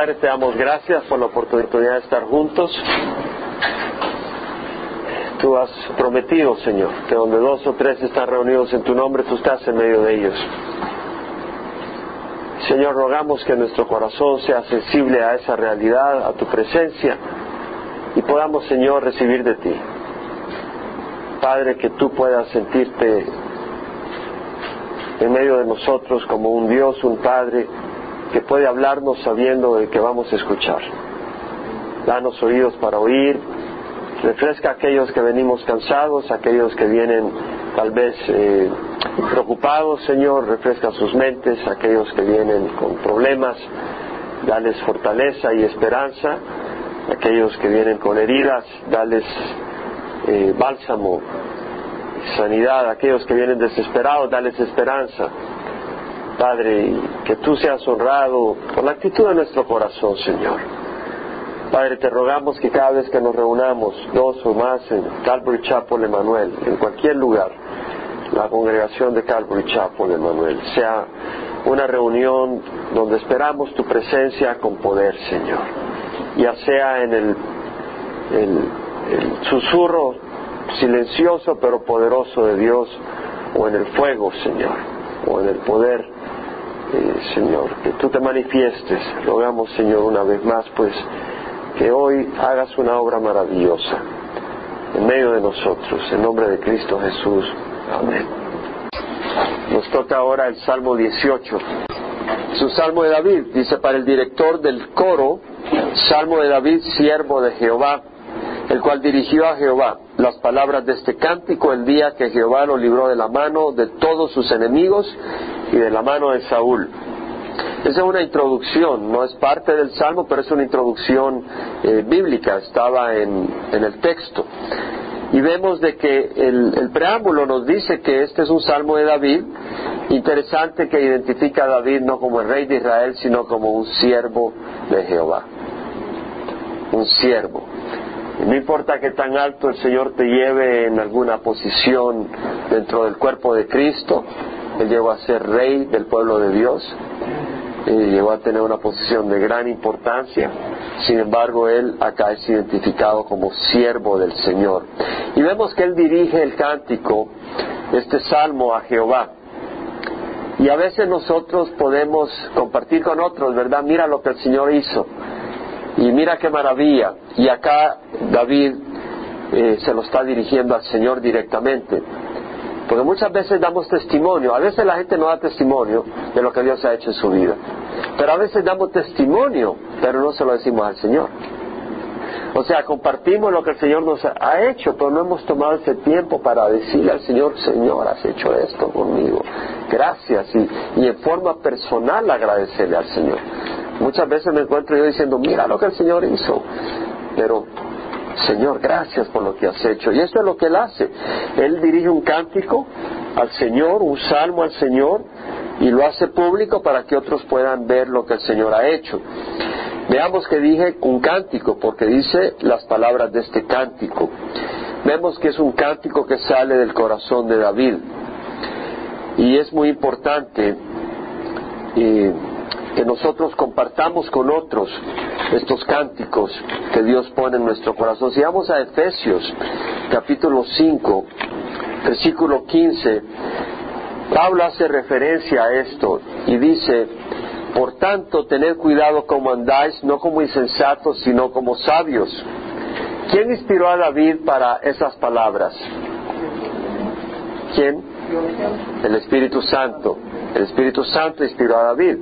Padre, te damos gracias por la oportunidad de estar juntos. Tú has prometido, Señor, que donde dos o tres están reunidos en tu nombre, tú estás en medio de ellos. Señor, rogamos que nuestro corazón sea sensible a esa realidad, a tu presencia, y podamos, Señor, recibir de ti. Padre, que tú puedas sentirte en medio de nosotros como un Dios, un Padre, que puede hablarnos sabiendo de que vamos a escuchar. Danos oídos para oír, refresca a aquellos que venimos cansados, aquellos que vienen tal vez eh, preocupados, Señor, refresca sus mentes, aquellos que vienen con problemas, dales fortaleza y esperanza, aquellos que vienen con heridas, dales eh, bálsamo, sanidad, aquellos que vienen desesperados, dales esperanza. Padre, que tú seas honrado por la actitud de nuestro corazón, Señor. Padre, te rogamos que cada vez que nos reunamos, dos o más en Calvary Chapel Emanuel, en cualquier lugar, la congregación de Calvary Chapel Emanuel, sea una reunión donde esperamos tu presencia con poder, Señor. Ya sea en el, el susurro silencioso pero poderoso de Dios, o en el fuego, Señor, o en el poder Señor, que tú te manifiestes. Rogamos, Señor, una vez más, pues, que hoy hagas una obra maravillosa en medio de nosotros. En nombre de Cristo Jesús. Amén. Nos toca ahora el Salmo 18. Es un Salmo de David. Dice para el director del coro, Salmo de David, siervo de Jehová, el cual dirigió a Jehová las palabras de este cántico el día que Jehová lo libró de la mano de todos sus enemigos y de la mano de Saúl. Esa es una introducción, no es parte del Salmo, pero es una introducción eh, bíblica, estaba en, el texto. Y vemos de que el, el, preámbulo nos dice que este es un salmo de David, interesante que identifica a David no como el rey de Israel, sino como un siervo de Jehová. Un siervo. No importa que tan alto el Señor te lleve en alguna posición dentro del cuerpo de Cristo, Él llegó a ser rey del pueblo de Dios, llegó a tener una posición de gran importancia, sin embargo Él acá es identificado como siervo del Señor. Y vemos que Él dirige el cántico, este salmo a Jehová. Y a veces nosotros podemos compartir con otros, ¿verdad? Mira lo que el Señor hizo y mira qué maravilla. Y acá David eh, se lo está dirigiendo al Señor directamente. Porque muchas veces damos testimonio, a veces la gente no da testimonio de lo que Dios ha hecho en su vida. Pero a veces damos testimonio, pero no se lo decimos al Señor. O sea, compartimos lo que el Señor nos ha hecho, pero no hemos tomado ese tiempo para decirle al Señor, Señor, has hecho esto conmigo. Gracias. Y, y en forma personal agradecerle al Señor. Muchas veces me encuentro yo diciendo, mira lo que el Señor hizo. Pero, Señor, gracias por lo que has hecho. Y esto es lo que Él hace. Él dirige un cántico al Señor, un salmo al Señor, y lo hace público para que otros puedan ver lo que el Señor ha hecho. Veamos que dije un cántico, porque dice las palabras de este cántico. Vemos que es un cántico que sale del corazón de David. Y es muy importante que nosotros compartamos con otros estos cánticos que Dios pone en nuestro corazón. Si vamos a Efesios capítulo 5, versículo 15, Pablo hace referencia a esto y dice, por tanto, tened cuidado como andáis, no como insensatos, sino como sabios. ¿Quién inspiró a David para esas palabras? ¿Quién? El Espíritu Santo. El Espíritu Santo inspiró a David.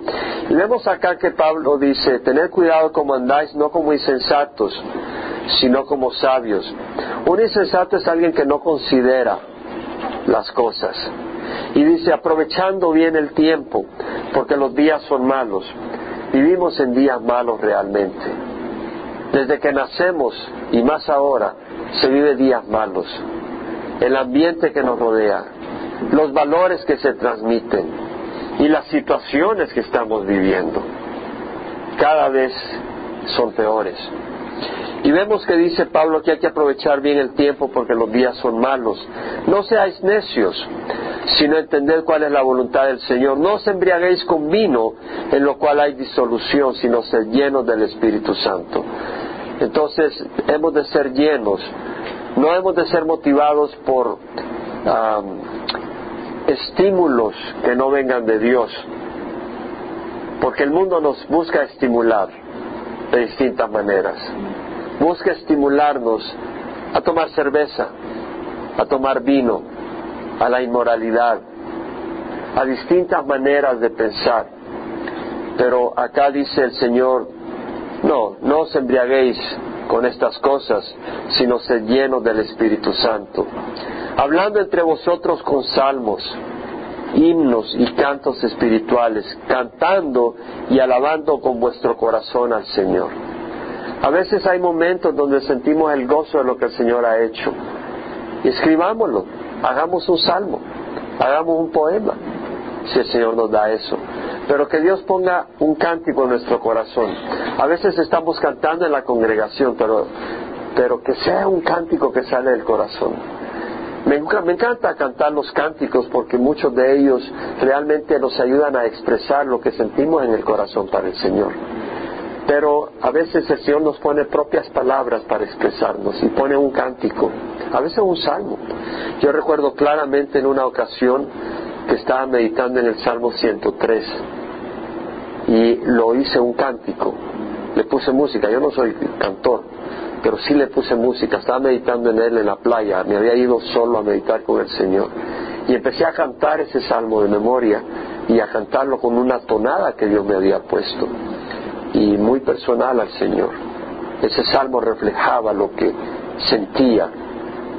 Y vemos acá que Pablo dice, tened cuidado como andáis, no como insensatos, sino como sabios. Un insensato es alguien que no considera las cosas. Y dice, aprovechando bien el tiempo, porque los días son malos. Vivimos en días malos realmente. Desde que nacemos, y más ahora, se vive días malos. El ambiente que nos rodea, los valores que se transmiten, y las situaciones que estamos viviendo cada vez son peores. Y vemos que dice Pablo que hay que aprovechar bien el tiempo porque los días son malos. No seáis necios, sino entender cuál es la voluntad del Señor. No os embriaguéis con vino, en lo cual hay disolución, sino ser llenos del Espíritu Santo. Entonces hemos de ser llenos, no hemos de ser motivados por estímulos que no vengan de Dios, porque el mundo nos busca estimular de distintas maneras. Busca estimularnos a tomar cerveza, a tomar vino, a la inmoralidad, a distintas maneras de pensar. Pero acá dice el Señor, no, no os embriaguéis con estas cosas, sino sed llenos del Espíritu Santo. Hablando entre vosotros con salmos, himnos y cantos espirituales, cantando y alabando con vuestro corazón al Señor. A veces hay momentos donde sentimos el gozo de lo que el Señor ha hecho. Escribámoslo, hagamos un salmo, hagamos un poema, si el Señor nos da eso. Pero que Dios ponga un cántico en nuestro corazón. A veces estamos cantando en la congregación, pero, pero que sea un cántico que sale del corazón me, encanta cantar los cánticos porque muchos de ellos realmente nos ayudan a expresar lo que sentimos en el corazón para el Señor. Pero a veces el Señor nos pone propias palabras para expresarnos y pone un cántico, a veces un salmo. Yo recuerdo claramente en una ocasión que estaba meditando en el Salmo 103 y lo hice un cántico, le puse música, yo no soy cantor, pero sí le puse música, estaba meditando en él en la playa, me había ido solo a meditar con el Señor. Y empecé a cantar ese salmo de memoria y a cantarlo con una tonada que Dios me había puesto y muy personal al Señor. Ese salmo reflejaba lo que sentía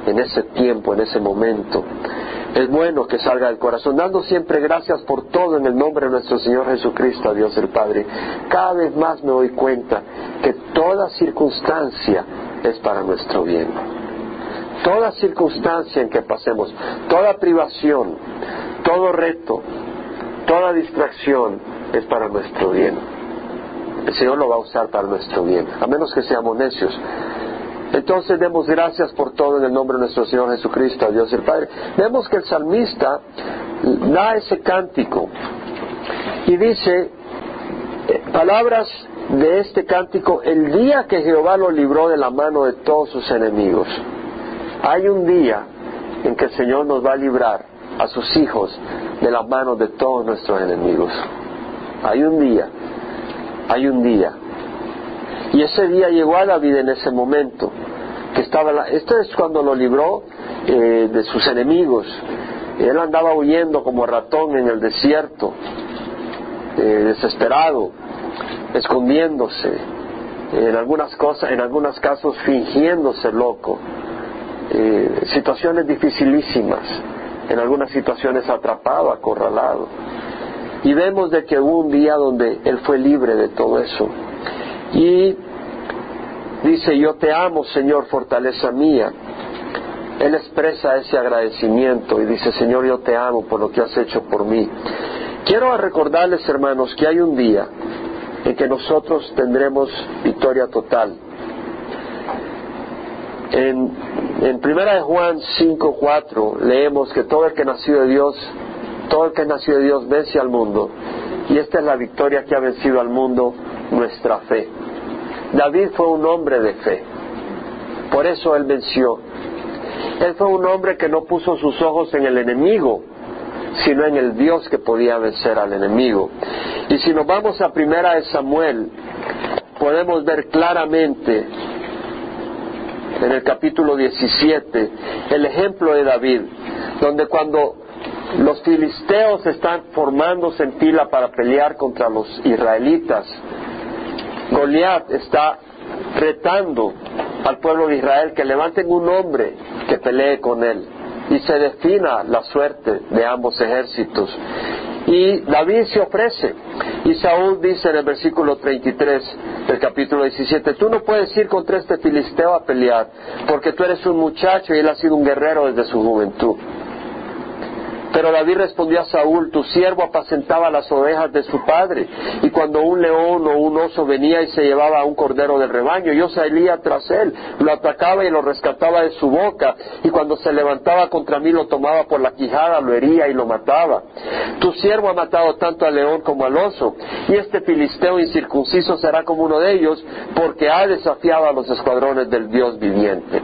en ese tiempo, en ese momento. Es bueno que salga del corazón, dando siempre gracias por todo en el nombre de nuestro Señor Jesucristo, Dios el Padre. Cada vez más me doy cuenta que toda circunstancia es para nuestro bien. Toda circunstancia en que pasemos, toda privación, todo reto, toda distracción es para nuestro bien. El Señor lo va a usar para nuestro bien, a menos que seamos necios. Entonces demos gracias por todo en el nombre de nuestro Señor Jesucristo, Dios el Padre. Vemos que el salmista da ese cántico y dice eh, palabras de este cántico el día que Jehová lo libró de la mano de todos sus enemigos. Hay un día en que el Señor nos va a librar a sus hijos de la mano de todos nuestros enemigos. Hay un día, hay un día y ese día llegó a David en ese momento, que estaba, esto es cuando lo libró eh, de sus enemigos. Él andaba huyendo como ratón en el desierto, eh, desesperado, escondiéndose, en algunas cosas, en algunos casos fingiéndose loco. Eh, situaciones dificilísimas, en algunas situaciones atrapado, acorralado. Y vemos de que hubo un día donde él fue libre de todo eso y dice, yo te amo, Señor, fortaleza mía. Él expresa ese agradecimiento y dice, Señor, yo te amo por lo que has hecho por mí. Quiero recordarles, hermanos, que hay un día en que nosotros tendremos victoria total. En, en Primera de Juan 5.4 leemos que todo el que nació de Dios, todo el que nació de Dios vence al mundo. Y esta es la victoria que ha vencido al mundo, nuestra fe. David fue un hombre de fe, por eso él venció. Él fue un hombre que no puso sus ojos en el enemigo, sino en el Dios que podía vencer al enemigo. Y si nos vamos a primera de Samuel, podemos ver claramente en el capítulo 17 el ejemplo de David, donde cuando los filisteos están formándose en fila para pelear contra los israelitas, Goliat está retando al pueblo de Israel que levanten un hombre que pelee con él y se defina la suerte de ambos ejércitos. Y David se ofrece. Y Saúl dice en el versículo 33 del capítulo 17, tú no puedes ir contra este filisteo a pelear, porque tú eres un muchacho y él ha sido un guerrero desde su juventud. Pero David respondió a Saúl, tu siervo apacentaba las ovejas de su padre, y cuando un león o un oso venía y se llevaba a un cordero del rebaño, yo salía tras él, lo atacaba y lo rescataba de su boca, y cuando se levantaba contra mí lo tomaba por la quijada, lo hería y lo mataba. Tu siervo ha matado tanto al león como al oso, y este filisteo incircunciso será como uno de ellos, porque ha desafiado a los escuadrones del Dios viviente.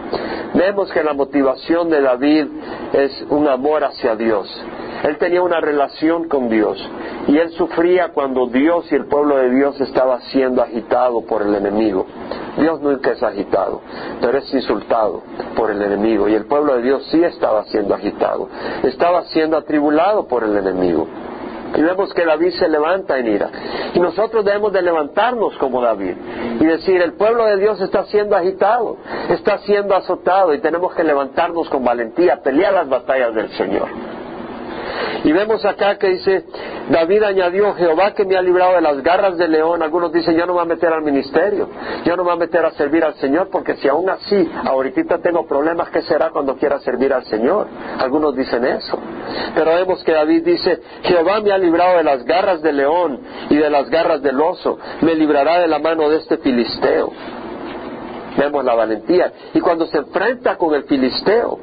Vemos que la motivación de David es un amor hacia Dios. Él tenía una relación con Dios y él sufría cuando Dios y el pueblo de Dios estaba siendo agitado por el enemigo. Dios nunca es agitado, pero es insultado por el enemigo y el pueblo de Dios sí estaba siendo agitado, estaba siendo atribulado por el enemigo. Y vemos que David se levanta en ira. Y nosotros debemos de levantarnos como David y decir, el pueblo de Dios está siendo agitado, está siendo azotado y tenemos que levantarnos con valentía, pelear las batallas del Señor. Y vemos acá que dice, David añadió, Jehová que me ha librado de las garras del león. Algunos dicen, yo no me voy a meter al ministerio, yo no me voy a meter a servir al Señor, porque si aún así, ahorita tengo problemas, ¿qué será cuando quiera servir al Señor? Algunos dicen eso. Pero vemos que David dice, Jehová me ha librado de las garras del león y de las garras del oso, me librará de la mano de este filisteo vemos la valentía. Y cuando se enfrenta con el filisteo,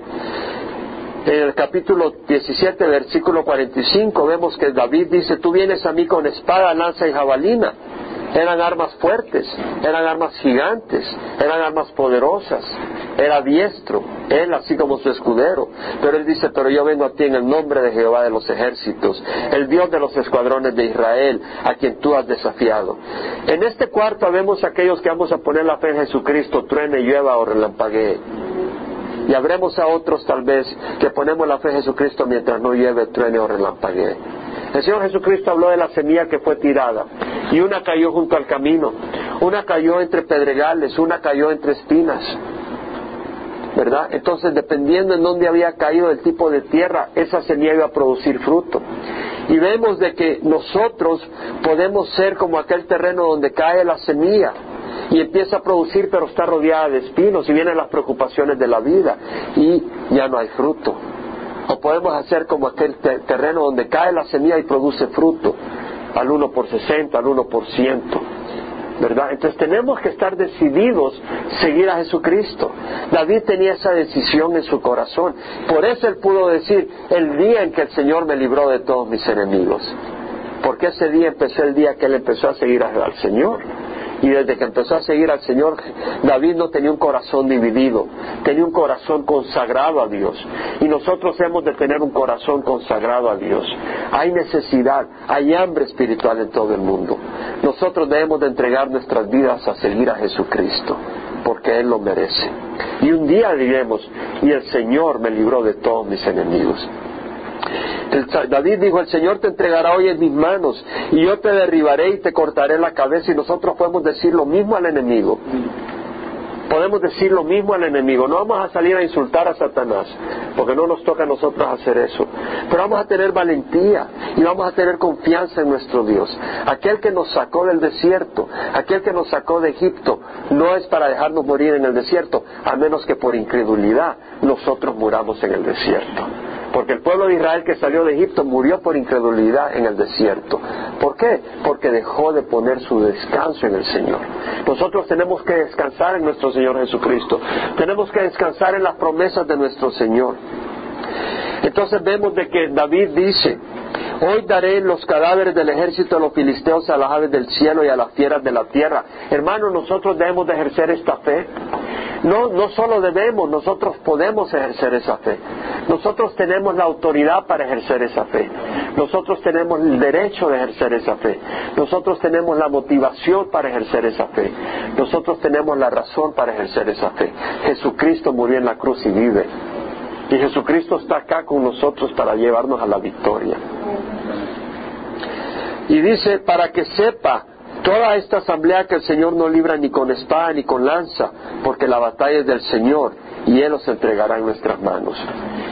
en el capítulo 17, versículo 45, vemos que David dice, tú vienes a mí con espada, lanza y jabalina. Eran armas fuertes, eran armas gigantes, eran armas poderosas. Era diestro, él así como su escudero. Pero él dice, pero yo vengo a ti en el nombre de Jehová de los ejércitos, el Dios de los escuadrones de Israel, a quien tú has desafiado. En este cuarto vemos aquellos que vamos a poner la fe en Jesucristo, truene, llueva o relampaguee. Y habremos a otros tal vez que ponemos la fe en Jesucristo mientras no lleve truene o relampaguee. El Señor Jesucristo habló de la semilla que fue tirada y una cayó junto al camino, una cayó entre pedregales, una cayó entre espinas. ¿Verdad? Entonces, dependiendo en dónde había caído el tipo de tierra, esa semilla iba a producir fruto. Y vemos de que nosotros podemos ser como aquel terreno donde cae la semilla y empieza a producir pero está rodeada de espinos y vienen las preocupaciones de la vida y ya no hay fruto. O podemos hacer como aquel terreno donde cae la semilla y produce fruto, al 1 por 60, al 1 por ciento. ¿verdad? Entonces tenemos que estar decididos seguir a Jesucristo. David tenía esa decisión en su corazón. Por eso él pudo decir, el día en que el Señor me libró de todos mis enemigos. Porque ese día empezó el día que él empezó a seguir al Señor. Y desde que empezó a seguir al Señor, David no tenía un corazón dividido, tenía un corazón consagrado a Dios. Y nosotros hemos de tener un corazón consagrado a Dios. Hay necesidad, hay hambre espiritual en todo el mundo. Nosotros debemos de entregar nuestras vidas a seguir a Jesucristo, porque Él lo merece. Y un día diremos, y el Señor me libró de todos mis enemigos. David dijo, el Señor te entregará hoy en mis manos y yo te derribaré y te cortaré la cabeza y nosotros podemos decir lo mismo al enemigo. Podemos decir lo mismo al enemigo. No vamos a salir a insultar a Satanás, porque no nos toca a nosotros hacer eso. Pero vamos a tener valentía y vamos a tener confianza en nuestro Dios. Aquel que nos sacó del desierto, aquel que nos sacó de Egipto, no es para dejarnos morir en el desierto, a menos que por incredulidad nosotros muramos en el desierto. Porque el pueblo de Israel que salió de Egipto murió por incredulidad en el desierto. ¿Por qué? Porque dejó de poner su descanso en el Señor. Nosotros tenemos que descansar en nuestro Señor Jesucristo. Tenemos que descansar en las promesas de nuestro Señor. Entonces vemos de que David dice, hoy daré los cadáveres del ejército de los filisteos a las aves del cielo y a las fieras de la tierra. Hermanos, nosotros debemos de ejercer esta fe. No, no solo debemos, nosotros podemos ejercer esa fe. Nosotros tenemos la autoridad para ejercer esa fe. Nosotros tenemos el derecho de ejercer esa fe. Nosotros tenemos la motivación para ejercer esa fe. Nosotros tenemos la razón para ejercer esa fe. Jesucristo murió en la cruz y vive. Y Jesucristo está acá con nosotros para llevarnos a la victoria. Y dice, para que sepa toda esta asamblea que el Señor no libra ni con espada ni con lanza, porque la batalla es del Señor y Él los entregará en nuestras manos.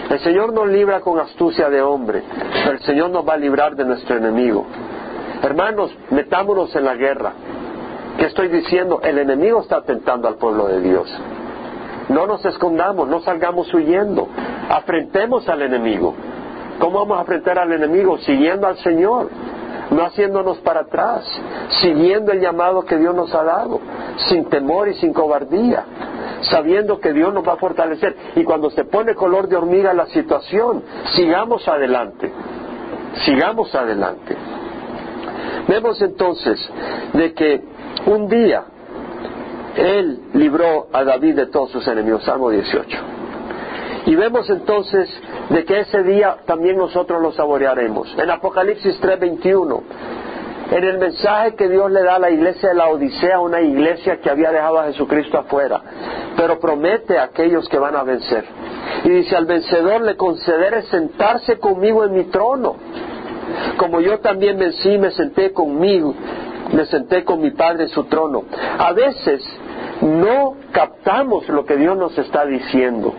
El Señor no libra con astucia de hombre, pero el Señor nos va a librar de nuestro enemigo. Hermanos, metámonos en la guerra. ¿Qué estoy diciendo? El enemigo está atentando al pueblo de Dios. No nos escondamos, no salgamos huyendo. Afrentemos al enemigo. ¿Cómo vamos a enfrentar al enemigo? Siguiendo al Señor, no haciéndonos para atrás, siguiendo el llamado que Dios nos ha dado, sin temor y sin cobardía, sabiendo que Dios nos va a fortalecer. Y cuando se pone color de hormiga la situación, sigamos adelante, sigamos adelante. Vemos entonces de que un día Él libró a David de todos sus enemigos, Salmo 18. Y vemos entonces de que ese día también nosotros lo saborearemos. En Apocalipsis 3:21, en el mensaje que Dios le da a la iglesia de la Odisea, una iglesia que había dejado a Jesucristo afuera, pero promete a aquellos que van a vencer. Y dice, al vencedor le concederé sentarse conmigo en mi trono, como yo también vencí, me senté conmigo, me senté con mi Padre en su trono. A veces no captamos lo que Dios nos está diciendo.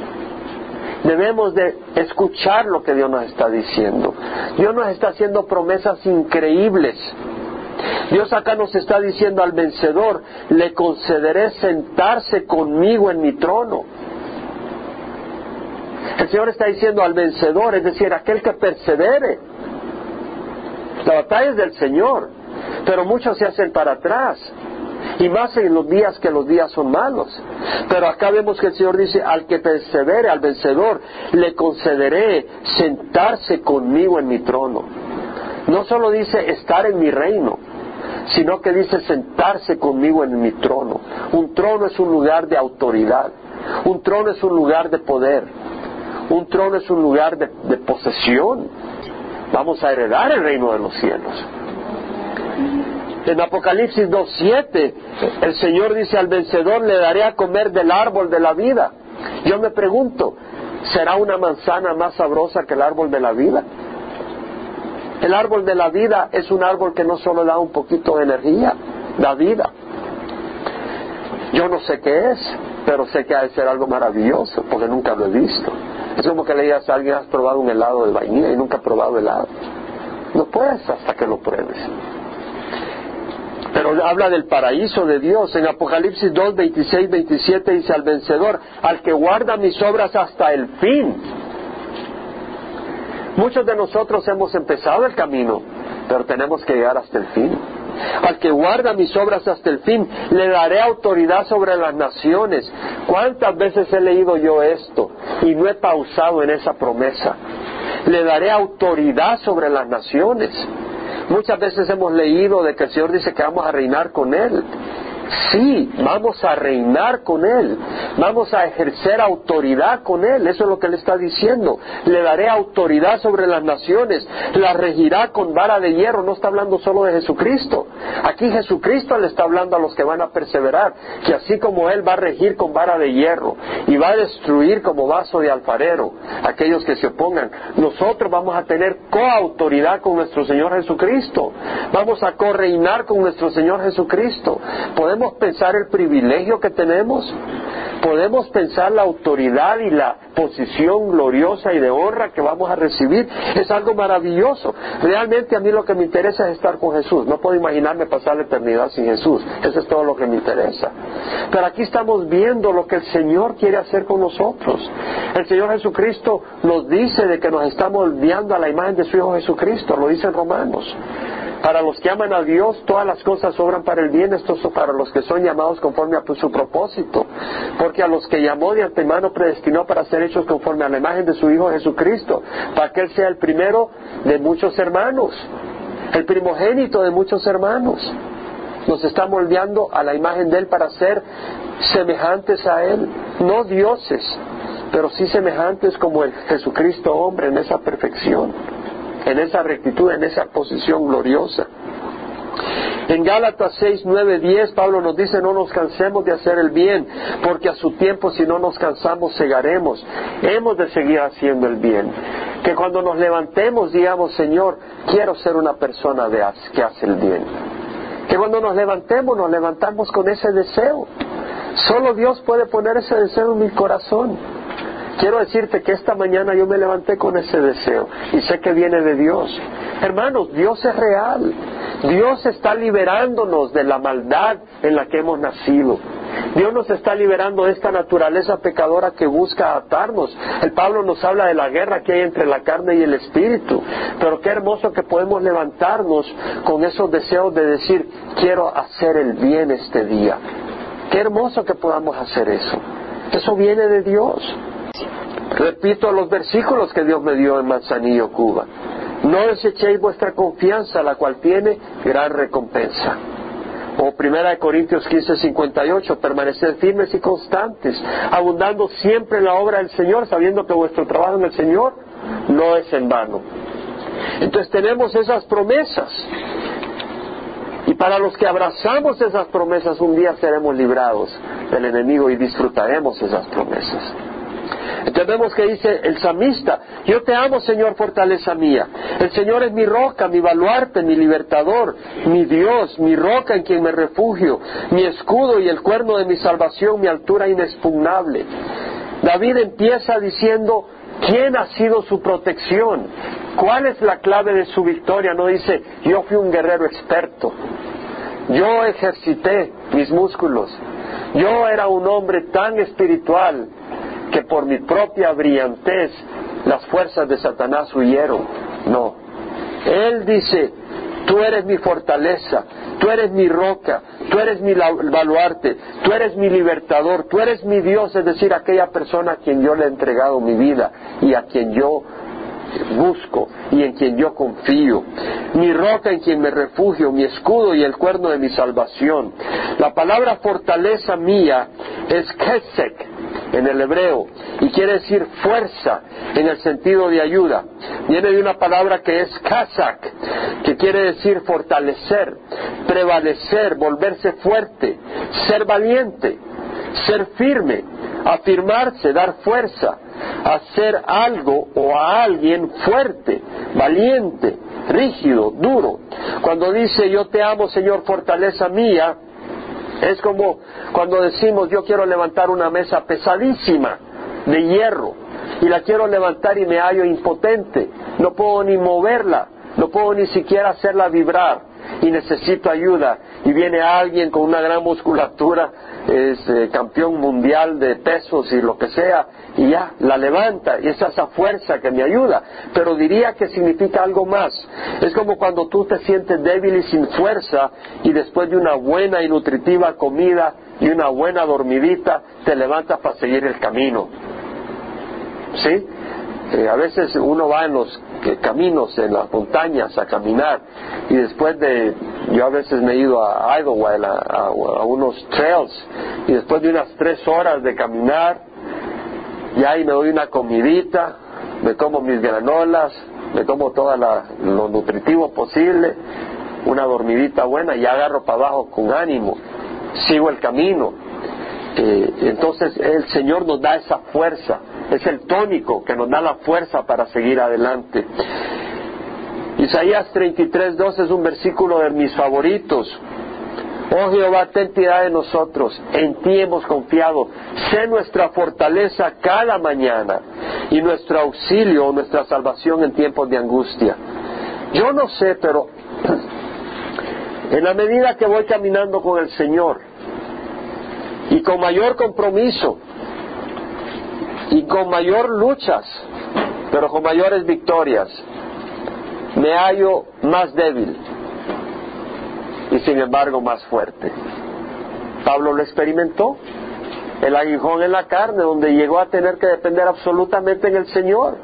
Debemos de escuchar lo que Dios nos está diciendo. Dios nos está haciendo promesas increíbles. Dios acá nos está diciendo al vencedor, le concederé sentarse conmigo en mi trono. El Señor está diciendo al vencedor, es decir, aquel que persevere. La batalla es del Señor, pero muchos se hacen para atrás. Y más en los días que los días son malos. Pero acá vemos que el Señor dice, al que persevere, al vencedor, le concederé sentarse conmigo en mi trono. No solo dice estar en mi reino, sino que dice sentarse conmigo en mi trono. Un trono es un lugar de autoridad, un trono es un lugar de poder, un trono es un lugar de, posesión. Vamos a heredar el reino de los cielos. En Apocalipsis 2.7, el Señor dice al vencedor, le daré a comer del árbol de la vida. Yo me pregunto, ¿será una manzana más sabrosa que el árbol de la vida? El árbol de la vida es un árbol que no solo da un poquito de energía, da vida. Yo no sé qué es, pero sé que ha de ser algo maravilloso, porque nunca lo he visto. Es como que le digas a alguien, has probado un helado de vainilla y nunca has probado helado. No puedes hasta que lo pruebes. Pero habla del paraíso de Dios. En Apocalipsis 2, 26, 27 dice al vencedor, al que guarda mis obras hasta el fin. Muchos de nosotros hemos empezado el camino, pero tenemos que llegar hasta el fin. Al que guarda mis obras hasta el fin, le daré autoridad sobre las naciones. ¿Cuántas veces he leído yo esto y no he pausado en esa promesa? Le daré autoridad sobre las naciones. Muchas veces hemos leído de que el Señor dice que vamos a reinar con Él. Sí, vamos a reinar con Él, vamos a ejercer autoridad con Él, eso es lo que Él está diciendo. Le daré autoridad sobre las naciones, la regirá con vara de hierro, no está hablando solo de Jesucristo. Aquí Jesucristo le está hablando a los que van a perseverar, que así como Él va a regir con vara de hierro y va a destruir como vaso de alfarero aquellos que se opongan, nosotros vamos a tener coautoridad con nuestro Señor Jesucristo, vamos a correinar con nuestro Señor Jesucristo. Podemos pensar el privilegio que tenemos, podemos pensar la autoridad y la posición gloriosa y de honra que vamos a recibir. Es algo maravilloso. Realmente a mí lo que me interesa es estar con Jesús. No puedo imaginarme pasar la eternidad sin Jesús. Eso es todo lo que me interesa. Pero aquí estamos viendo lo que el Señor quiere hacer con nosotros. El Señor Jesucristo nos dice de que nos estamos enviando a la imagen de su Hijo Jesucristo. Lo dice en Romanos. Para los que aman a Dios, todas las cosas obran para el bien, esto es para los que son llamados conforme a su propósito. Porque a los que llamó de antemano predestinó para ser hechos conforme a la imagen de su Hijo Jesucristo, para que Él sea el primero de muchos hermanos, el primogénito de muchos hermanos. Nos está moldeando a la imagen de Él para ser semejantes a Él, no dioses, pero sí semejantes como el Jesucristo hombre en esa perfección en esa rectitud, en esa posición gloriosa. En Gálatas 6, 9, 10, Pablo nos dice, no nos cansemos de hacer el bien, porque a su tiempo si no nos cansamos, cegaremos. Hemos de seguir haciendo el bien. Que cuando nos levantemos digamos, Señor, quiero ser una persona de, que hace el bien. Que cuando nos levantemos, nos levantamos con ese deseo. Solo Dios puede poner ese deseo en mi corazón. Quiero decirte que esta mañana yo me levanté con ese deseo y sé que viene de Dios. Hermanos, Dios es real. Dios está liberándonos de la maldad en la que hemos nacido. Dios nos está liberando de esta naturaleza pecadora que busca atarnos. El Pablo nos habla de la guerra que hay entre la carne y el espíritu. Pero qué hermoso que podemos levantarnos con esos deseos de decir, quiero hacer el bien este día. Qué hermoso que podamos hacer eso. Eso viene de Dios. Repito los versículos que Dios me dio en Manzanillo, Cuba. No desechéis vuestra confianza, la cual tiene gran recompensa. O primera de Corintios 15, 58, permaneced firmes y constantes, abundando siempre en la obra del Señor, sabiendo que vuestro trabajo en el Señor no es en vano. Entonces tenemos esas promesas. Y para los que abrazamos esas promesas, un día seremos librados del enemigo y disfrutaremos esas promesas. Entonces vemos que dice el samista, yo te amo Señor, fortaleza mía. El Señor es mi roca, mi baluarte, mi libertador, mi Dios, mi roca en quien me refugio, mi escudo y el cuerno de mi salvación, mi altura inexpugnable. David empieza diciendo, ¿quién ha sido su protección? ¿Cuál es la clave de su victoria? No dice, yo fui un guerrero experto, yo ejercité mis músculos, yo era un hombre tan espiritual que por mi propia brillantez las fuerzas de Satanás huyeron. No. Él dice, tú eres mi fortaleza, tú eres mi roca, tú eres mi baluarte, tú eres mi libertador, tú eres mi Dios, es decir, aquella persona a quien yo le he entregado mi vida y a quien yo busco y en quien yo confío, mi roca en quien me refugio, mi escudo y el cuerno de mi salvación. La palabra fortaleza mía es kesek, en el hebreo y quiere decir fuerza en el sentido de ayuda. Viene de una palabra que es kazak, que quiere decir fortalecer, prevalecer, volverse fuerte, ser valiente, ser firme, afirmarse, dar fuerza, hacer algo o a alguien fuerte, valiente, rígido, duro. Cuando dice yo te amo Señor, fortaleza mía, es como cuando decimos yo quiero levantar una mesa pesadísima de hierro y la quiero levantar y me hallo impotente, no puedo ni moverla, no puedo ni siquiera hacerla vibrar y necesito ayuda y viene alguien con una gran musculatura, es eh, campeón mundial de pesos y lo que sea, y ya la levanta y es esa fuerza que me ayuda. Pero diría que significa algo más. Es como cuando tú te sientes débil y sin fuerza y después de una buena y nutritiva comida y una buena dormidita te levantas para seguir el camino. ¿Sí? Eh, a veces uno va en los caminos, en las montañas a caminar y después de, yo a veces me he ido a Idlewild a, a, unos trails y después de unas tres horas de caminar, ya ahí me doy una comidita, me como mis granolas, me como todo lo nutritivo posible, una dormidita buena y agarro para abajo con ánimo, sigo el camino. Eh, entonces el Señor nos da esa fuerza es el tónico que nos da la fuerza para seguir adelante. Isaías 33, 12 es un versículo de mis favoritos. Oh Jehová, ten piedad de nosotros, en ti hemos confiado. Sé nuestra fortaleza cada mañana y nuestro auxilio, nuestra salvación en tiempos de angustia. Yo no sé, pero en la medida que voy caminando con el Señor y con mayor compromiso, y con mayor luchas, pero con mayores victorias, me hallo más débil y sin embargo más fuerte. Pablo lo experimentó, el aguijón en la carne, donde llegó a tener que depender absolutamente en el Señor.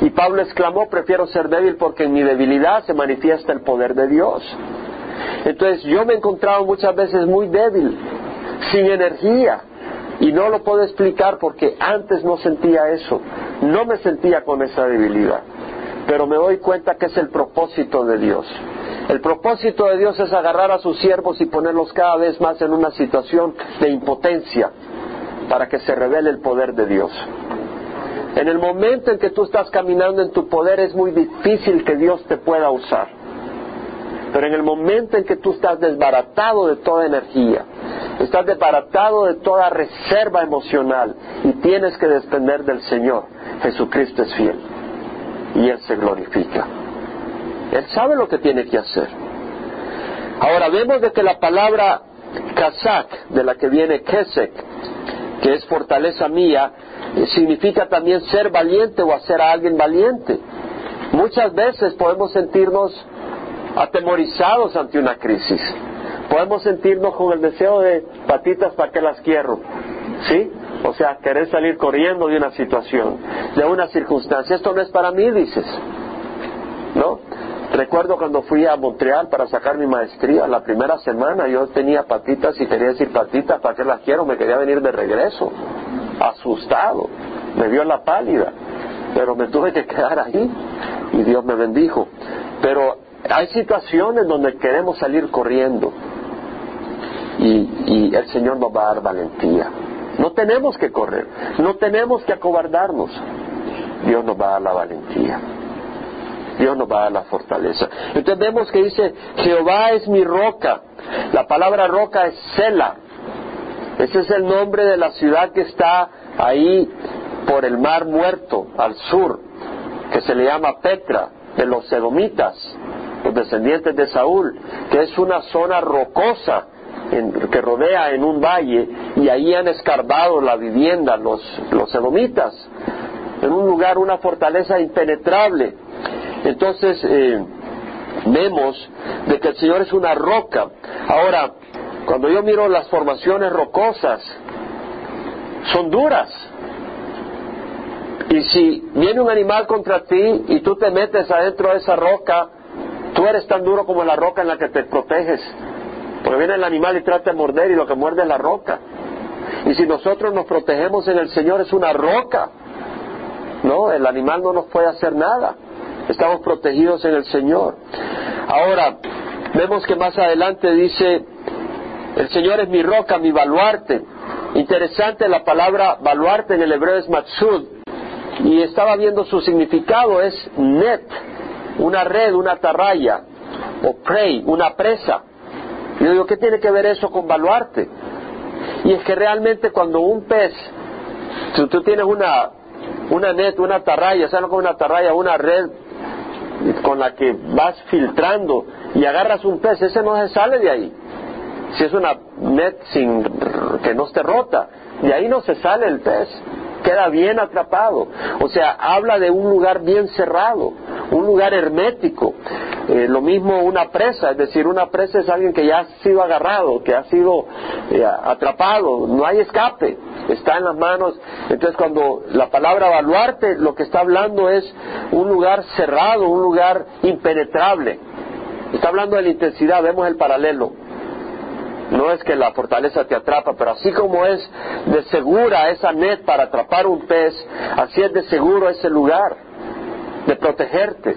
Y Pablo exclamó, prefiero ser débil porque en mi debilidad se manifiesta el poder de Dios. Entonces yo me he encontrado muchas veces muy débil, sin energía, y no lo puedo explicar porque antes no sentía eso, no me sentía con esa debilidad. Pero me doy cuenta que es el propósito de Dios. El propósito de Dios es agarrar a sus siervos y ponerlos cada vez más en una situación de impotencia para que se revele el poder de Dios. En el momento en que tú estás caminando en tu poder es muy difícil que Dios te pueda usar. Pero en el momento en que tú estás desbaratado de toda energía, Estás desbaratado de toda reserva emocional y tienes que depender del Señor. Jesucristo es fiel y Él se glorifica. Él sabe lo que tiene que hacer. Ahora vemos de que la palabra Kazak, de la que viene Kesek, que es fortaleza mía, significa también ser valiente o hacer a alguien valiente. Muchas veces podemos sentirnos atemorizados ante una crisis. Podemos sentirnos con el deseo de patitas para que las quiero. ¿Sí? O sea, querer salir corriendo de una situación, de una circunstancia. Esto no es para mí, dices. ¿No? Recuerdo cuando fui a Montreal para sacar mi maestría, la primera semana yo tenía patitas y quería decir patitas, ¿para qué las quiero? Me quería venir de regreso, asustado, me vio la pálida, pero me tuve que quedar ahí y Dios me bendijo. Pero hay situaciones donde queremos salir corriendo y, el Señor nos va a dar valentía. No tenemos que correr, no tenemos que acobardarnos. Dios nos va a dar la valentía. Dios nos va a dar la fortaleza. Entonces vemos que dice, Jehová es mi roca. La palabra roca es Sela. Ese es el nombre de la ciudad que está ahí por el mar muerto, al sur, que se le llama Petra, de los sedomitas, los descendientes de Saúl, que es una zona rocosa que rodea en un valle, y ahí han escarbado la vivienda los, los sedomitas, en un lugar, una fortaleza impenetrable. Entonces, eh, vemos de que el Señor es una roca. Ahora, cuando yo miro las formaciones rocosas, son duras. Y si viene un animal contra ti y tú te metes adentro de esa roca, tú eres tan duro como la roca en la que te proteges. Porque viene el animal y trata de morder y lo que muerde es la roca. Y si nosotros nos protegemos en el Señor es una roca. No, el animal no nos puede hacer nada. Estamos protegidos en el Señor. Ahora, vemos que más adelante dice, el Señor es mi roca, mi baluarte. Interesante la palabra baluarte en el hebreo es matsud. Y estaba viendo su significado, es net, una red, una atarraya, o prey, una presa. Y yo digo, ¿qué tiene que ver eso con baluarte? Y es que realmente cuando un pez, si tú tienes una, una net, una atarraya, ¿sabes con una atarraya? Una red con la que vas filtrando y agarras un pez, ese no se sale de ahí. Si es una net sin, que no esté rota, de ahí no se sale el pez, queda bien atrapado. O sea, habla de un lugar bien cerrado, un lugar hermético. Eh, lo mismo una presa, es decir, una presa es alguien que ya ha sido agarrado, que ha sido eh, atrapado, no hay escape, está en las manos. Entonces cuando la palabra baluarte lo que está hablando es un lugar cerrado, un lugar impenetrable. Está hablando de la intensidad, vemos el paralelo. No es que la fortaleza te atrapa, pero así como es de segura esa net para atrapar un pez, así es de seguro ese lugar, de protegerte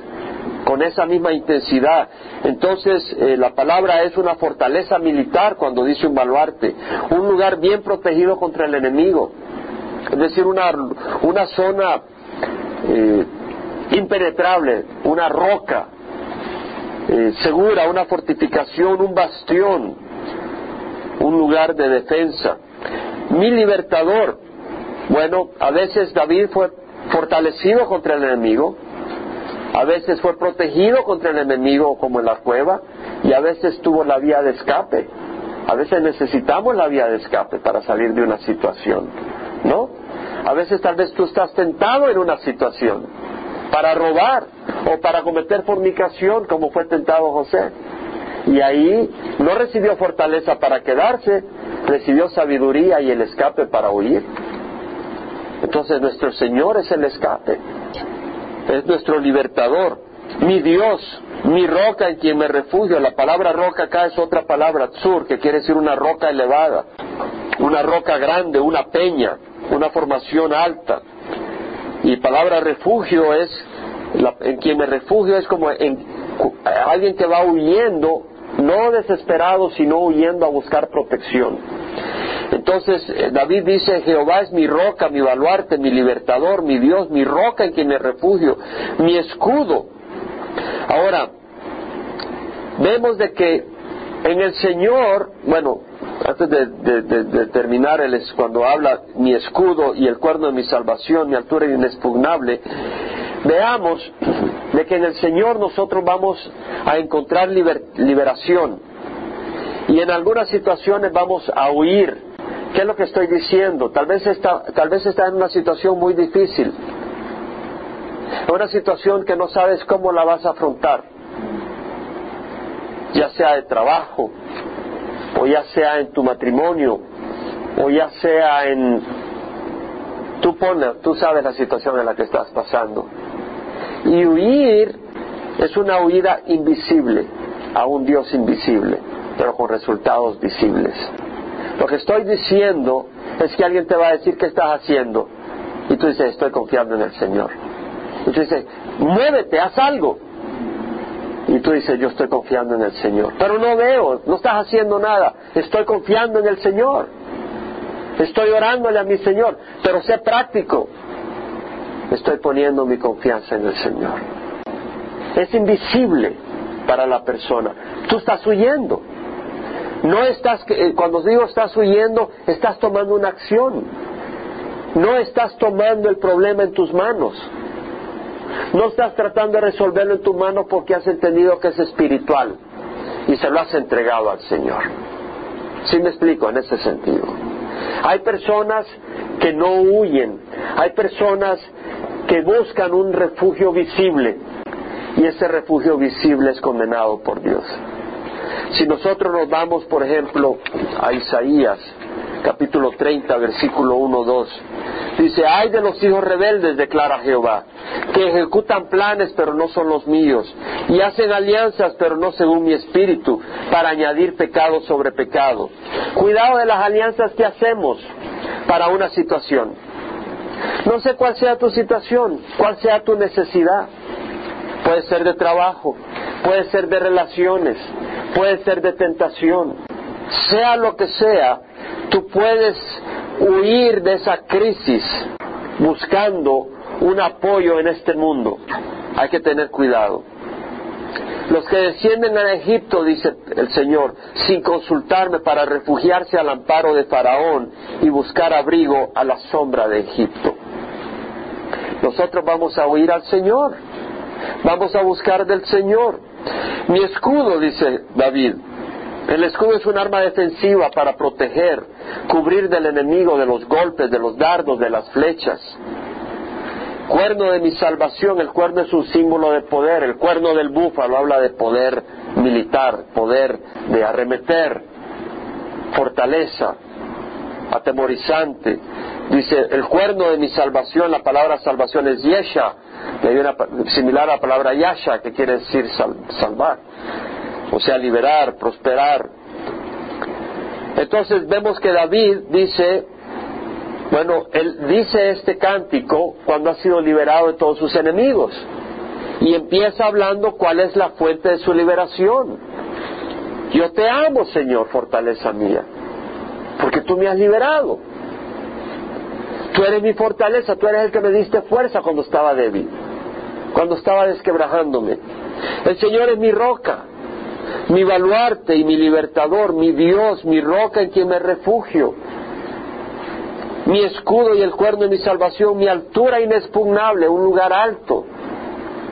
con esa misma intensidad. Entonces, eh, la palabra es una fortaleza militar cuando dice un baluarte, un lugar bien protegido contra el enemigo, es decir, una, una zona eh, impenetrable, una roca eh, segura, una fortificación, un bastión, un lugar de defensa. Mi libertador, bueno, a veces David fue fortalecido contra el enemigo, a veces fue protegido contra el enemigo como en la cueva y a veces tuvo la vía de escape. A veces necesitamos la vía de escape para salir de una situación, ¿no? A veces tal vez tú estás tentado en una situación para robar o para cometer fornicación como fue tentado José. Y ahí no recibió fortaleza para quedarse, recibió sabiduría y el escape para huir. Entonces nuestro Señor es el escape es nuestro libertador, mi Dios, mi roca en quien me refugio. La palabra roca acá es otra palabra, tsur, que quiere decir una roca elevada, una roca grande, una peña, una formación alta. Y palabra refugio es, en quien me refugio es como en, alguien que va huyendo, no desesperado, sino huyendo a buscar protección. Entonces eh, David dice, Jehová es mi roca, mi baluarte, mi libertador, mi Dios, mi roca en quien me refugio, mi escudo. Ahora, vemos de que en el Señor, bueno, antes de, terminar, el, cuando habla mi escudo y el cuerno de mi salvación, mi altura inexpugnable, veamos de que en el Señor nosotros vamos a encontrar liberación. Y en algunas situaciones vamos a huir. ¿Qué es lo que estoy diciendo? Tal vez está, tal vez está en una situación muy difícil. Una situación que no sabes cómo la vas a afrontar. Ya sea de trabajo, o ya sea en tu matrimonio, o ya sea en... Tú pones, tú sabes la situación en la que estás pasando. Y huir es una huida invisible a un Dios invisible, pero con resultados visibles. Lo que estoy diciendo es que alguien te va a decir qué estás haciendo. Y tú dices, estoy confiando en el Señor. Y tú dices, muévete, haz algo. Y tú dices, yo estoy confiando en el Señor. Pero no veo, no estás haciendo nada. Estoy confiando en el Señor. Estoy orándole a mi Señor. Pero sé práctico. Estoy poniendo mi confianza en el Señor. Es invisible para la persona. Tú estás huyendo. No estás, eh, cuando digo estás huyendo, estás tomando una acción. No estás tomando el problema en tus manos. No estás tratando de resolverlo en tu mano porque has entendido que es espiritual y se lo has entregado al Señor. ¿Sí me explico en ese sentido? Hay personas que no huyen, hay personas que buscan un refugio visible y ese refugio visible es condenado por Dios. Si nosotros nos vamos, por ejemplo, a Isaías, capítulo 30, versículo 1, 2, dice, hay de los hijos rebeldes, declara Jehová, que ejecutan planes pero no son los míos, y hacen alianzas pero no según mi espíritu, para añadir pecado sobre pecado. Cuidado de las alianzas que hacemos para una situación. No sé cuál sea tu situación, cuál sea tu necesidad. Puede ser de trabajo, puede ser de relaciones, puede ser de tentación. Sea lo que sea, tú puedes huir de esa crisis buscando un apoyo en este mundo. Hay que tener cuidado. Los que descienden a Egipto, dice el Señor, sin consultarme para refugiarse al amparo de Faraón y buscar abrigo a la sombra de Egipto. Nosotros vamos a huir al Señor, vamos a buscar del Señor. Mi escudo, dice David, el escudo es un arma defensiva para proteger, cubrir del enemigo, de los golpes, de los dardos, de las flechas. Cuerno de mi salvación, el cuerno es un símbolo de poder, el cuerno del búfalo habla de poder militar, poder de arremeter, fortaleza, atemorizante. Dice, el cuerno de mi salvación, la palabra salvación es yesha, similar a la palabra yasha, que quiere decir salvar, o sea, liberar, prosperar. Entonces vemos que David dice, bueno, él dice este cántico cuando ha sido liberado de todos sus enemigos. Y empieza hablando cuál es la fuente de su liberación. Yo te amo, Señor, fortaleza mía, porque tú me has liberado. Tú eres mi fortaleza, tú eres el que me diste fuerza cuando estaba débil, cuando estaba desquebrajándome. El Señor es mi roca, mi baluarte y mi libertador, mi Dios, mi roca en quien me refugio mi escudo y el cuerno de mi salvación, mi altura inexpugnable, un lugar alto,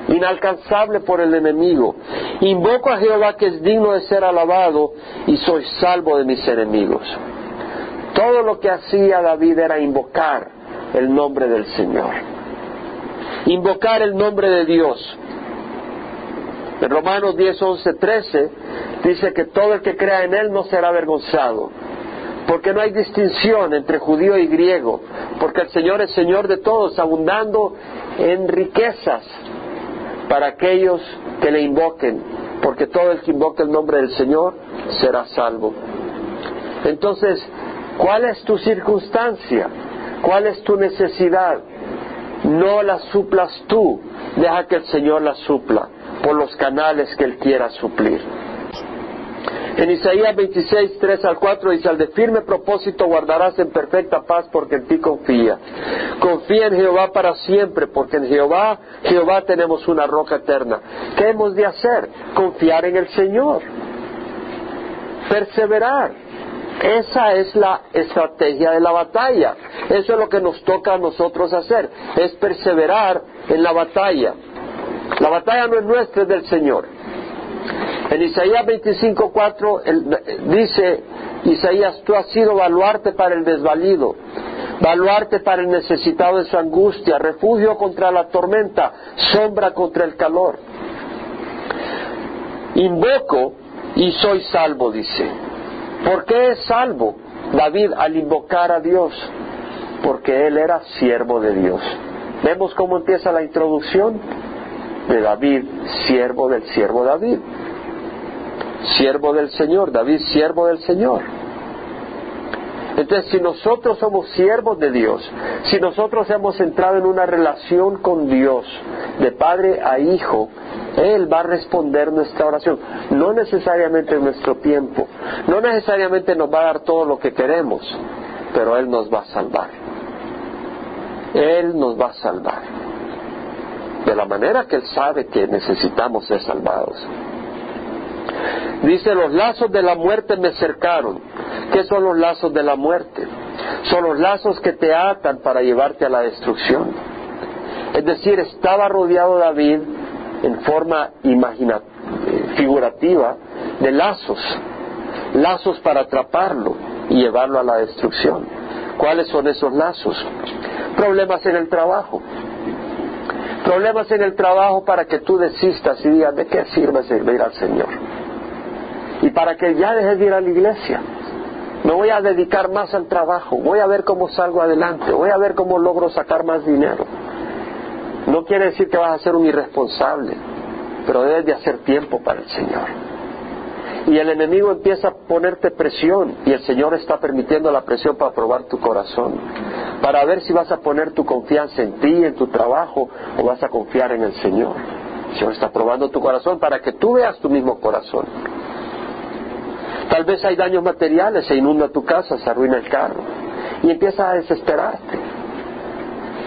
inalcanzable por el enemigo. Invoco a Jehová que es digno de ser alabado y soy salvo de mis enemigos. Todo lo que hacía David era invocar el nombre del Señor. Invocar el nombre de Dios. En Romanos 10, 11, 13 dice que todo el que crea en Él no será avergonzado porque no hay distinción entre judío y griego, porque el Señor es Señor de todos, abundando en riquezas para aquellos que le invoquen, porque todo el que invoque el nombre del Señor será salvo. Entonces, ¿cuál es tu circunstancia? ¿Cuál es tu necesidad? No la suplas tú, deja que el Señor la supla por los canales que Él quiera suplir. En Isaías 26, 3 al 4 dice, al de firme propósito guardarás en perfecta paz porque en ti confía. Confía en Jehová para siempre porque en Jehová, Jehová tenemos una roca eterna. ¿Qué hemos de hacer? Confiar en el Señor. Perseverar. Esa es la estrategia de la batalla. Eso es lo que nos toca a nosotros hacer. Es perseverar en la batalla. La batalla no es nuestra, es del Señor. En Isaías 25.4 dice Isaías, tú has sido baluarte para el desvalido, baluarte para el necesitado de su angustia, refugio contra la tormenta, sombra contra el calor. Invoco y soy salvo, dice. ¿Por qué es salvo David al invocar a Dios? Porque él era siervo de Dios. Vemos cómo empieza la introducción de David, siervo del siervo David. Siervo del Señor, David, siervo del Señor. Entonces, si nosotros somos siervos de Dios, si nosotros hemos entrado en una relación con Dios, de padre a hijo, Él va a responder nuestra oración. No necesariamente en nuestro tiempo, no necesariamente nos va a dar todo lo que queremos, pero Él nos va a salvar. Él nos va a salvar. De la manera que Él sabe que necesitamos ser salvados. Dice, los lazos de la muerte me cercaron. ¿Qué son los lazos de la muerte? Son los lazos que te atan para llevarte a la destrucción. Es decir, estaba rodeado David en forma figurativa de lazos, lazos para atraparlo y llevarlo a la destrucción. ¿Cuáles son esos lazos? Problemas en el trabajo. Problemas en el trabajo para que tú desistas y digas, ¿de qué sirve servir al Señor? Y para que ya dejes de ir a la iglesia. Me voy a dedicar más al trabajo, voy a ver cómo salgo adelante, voy a ver cómo logro sacar más dinero. No quiere decir que vas a ser un irresponsable, pero debes de hacer tiempo para el Señor. Y el enemigo empieza a ponerte presión y el Señor está permitiendo la presión para probar tu corazón, para ver si vas a poner tu confianza en ti, en tu trabajo, o vas a confiar en el Señor. El Señor está probando tu corazón para que tú veas tu mismo corazón. Tal vez hay daños materiales, se inunda tu casa, se arruina el carro. Y empiezas a desesperarte.